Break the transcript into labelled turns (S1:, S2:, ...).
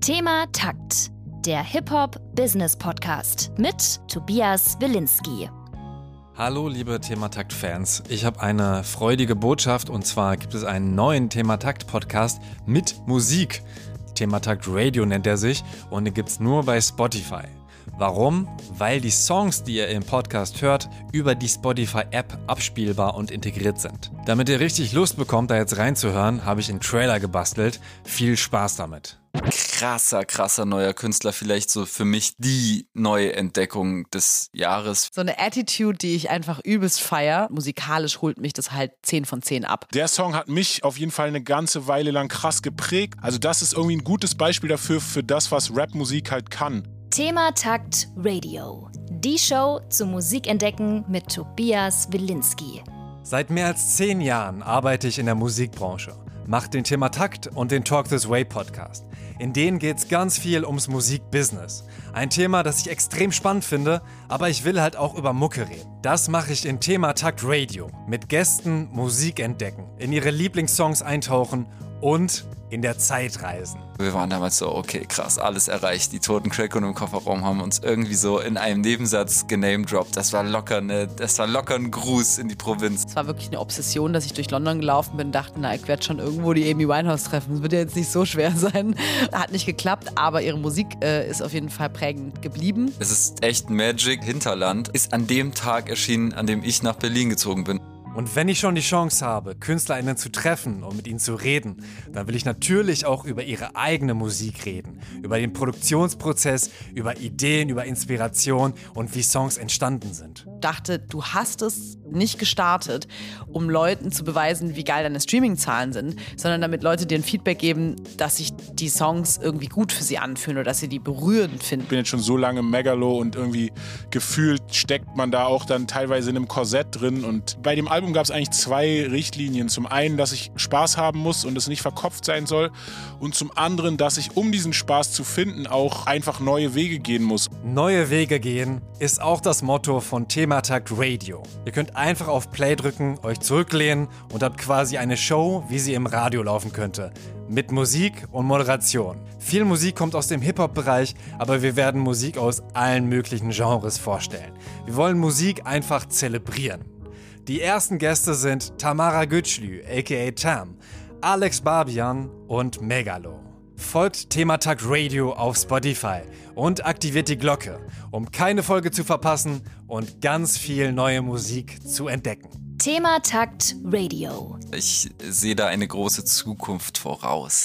S1: Thema Takt, der Hip-Hop-Business-Podcast mit Tobias Wilinski.
S2: Hallo liebe Thematakt-Fans, ich habe eine freudige Botschaft und zwar gibt es einen neuen Thematakt-Podcast mit Musik. Thematakt Radio nennt er sich und den gibt es nur bei Spotify. Warum? Weil die Songs, die ihr im Podcast hört, über die Spotify-App abspielbar und integriert sind. Damit ihr richtig Lust bekommt, da jetzt reinzuhören, habe ich einen Trailer gebastelt. Viel Spaß damit.
S3: Krasser, krasser neuer Künstler, vielleicht so für mich die neue Entdeckung des Jahres.
S4: So eine Attitude, die ich einfach übelst feier. Musikalisch holt mich das halt 10 von 10 ab.
S5: Der Song hat mich auf jeden Fall eine ganze Weile lang krass geprägt. Also das ist irgendwie ein gutes Beispiel dafür, für das, was Rapmusik halt kann.
S1: Thema Takt Radio. Die Show zum Musikentdecken mit Tobias Wilinski.
S2: Seit mehr als zehn Jahren arbeite ich in der Musikbranche, mache den Thema Takt und den Talk This Way Podcast. In denen geht es ganz viel ums Musikbusiness. Ein Thema, das ich extrem spannend finde, aber ich will halt auch über Mucke reden. Das mache ich in Thema Takt Radio. Mit Gästen Musik entdecken, in ihre Lieblingssongs eintauchen und in der Zeit reisen.
S3: Wir waren damals so, okay, krass, alles erreicht. Die toten Crackon im Kofferraum haben uns irgendwie so in einem Nebensatz genamedroppt. Das war locker eine, das war locker ein Gruß in die Provinz.
S4: Es war wirklich eine Obsession, dass ich durch London gelaufen bin und dachte, na, ich werde schon irgendwo die Amy Winehouse treffen. Das wird ja jetzt nicht so schwer sein. Hat nicht geklappt, aber ihre Musik äh, ist auf jeden Fall prägend geblieben.
S3: Es ist echt Magic. Hinterland ist an dem Tag erschienen, an dem ich nach Berlin gezogen bin.
S2: Und wenn ich schon die Chance habe, KünstlerInnen zu treffen und mit ihnen zu reden, dann will ich natürlich auch über ihre eigene Musik reden. Über den Produktionsprozess, über Ideen, über Inspiration und wie Songs entstanden sind.
S4: Dachte, du hast es nicht gestartet, um Leuten zu beweisen, wie geil deine Streaming-Zahlen sind, sondern damit Leute dir ein Feedback geben, dass sich die Songs irgendwie gut für sie anfühlen oder dass sie die berührend finden.
S5: Ich bin jetzt schon so lange Megalo und irgendwie gefühlt steckt man da auch dann teilweise in einem Korsett drin. Und bei dem Album gab es eigentlich zwei Richtlinien. Zum einen, dass ich Spaß haben muss und es nicht verkopft sein soll. Und zum anderen, dass ich, um diesen Spaß zu finden, auch einfach neue Wege gehen muss.
S2: Neue Wege gehen ist auch das Motto von Thematakt Radio. Ihr könnt einfach auf Play drücken, euch zurücklehnen und habt quasi eine Show, wie sie im Radio laufen könnte. Mit Musik und Moderation. Viel Musik kommt aus dem Hip-Hop-Bereich, aber wir werden Musik aus allen möglichen Genres vorstellen. Wir wollen Musik einfach zelebrieren. Die ersten Gäste sind Tamara Gütschlü, aka Tam, Alex Barbian und Megalo. Folgt Thematag Radio auf Spotify und aktiviert die Glocke, um keine Folge zu verpassen und ganz viel neue Musik zu entdecken.
S1: Thema Takt Radio.
S3: Ich sehe da eine große Zukunft voraus.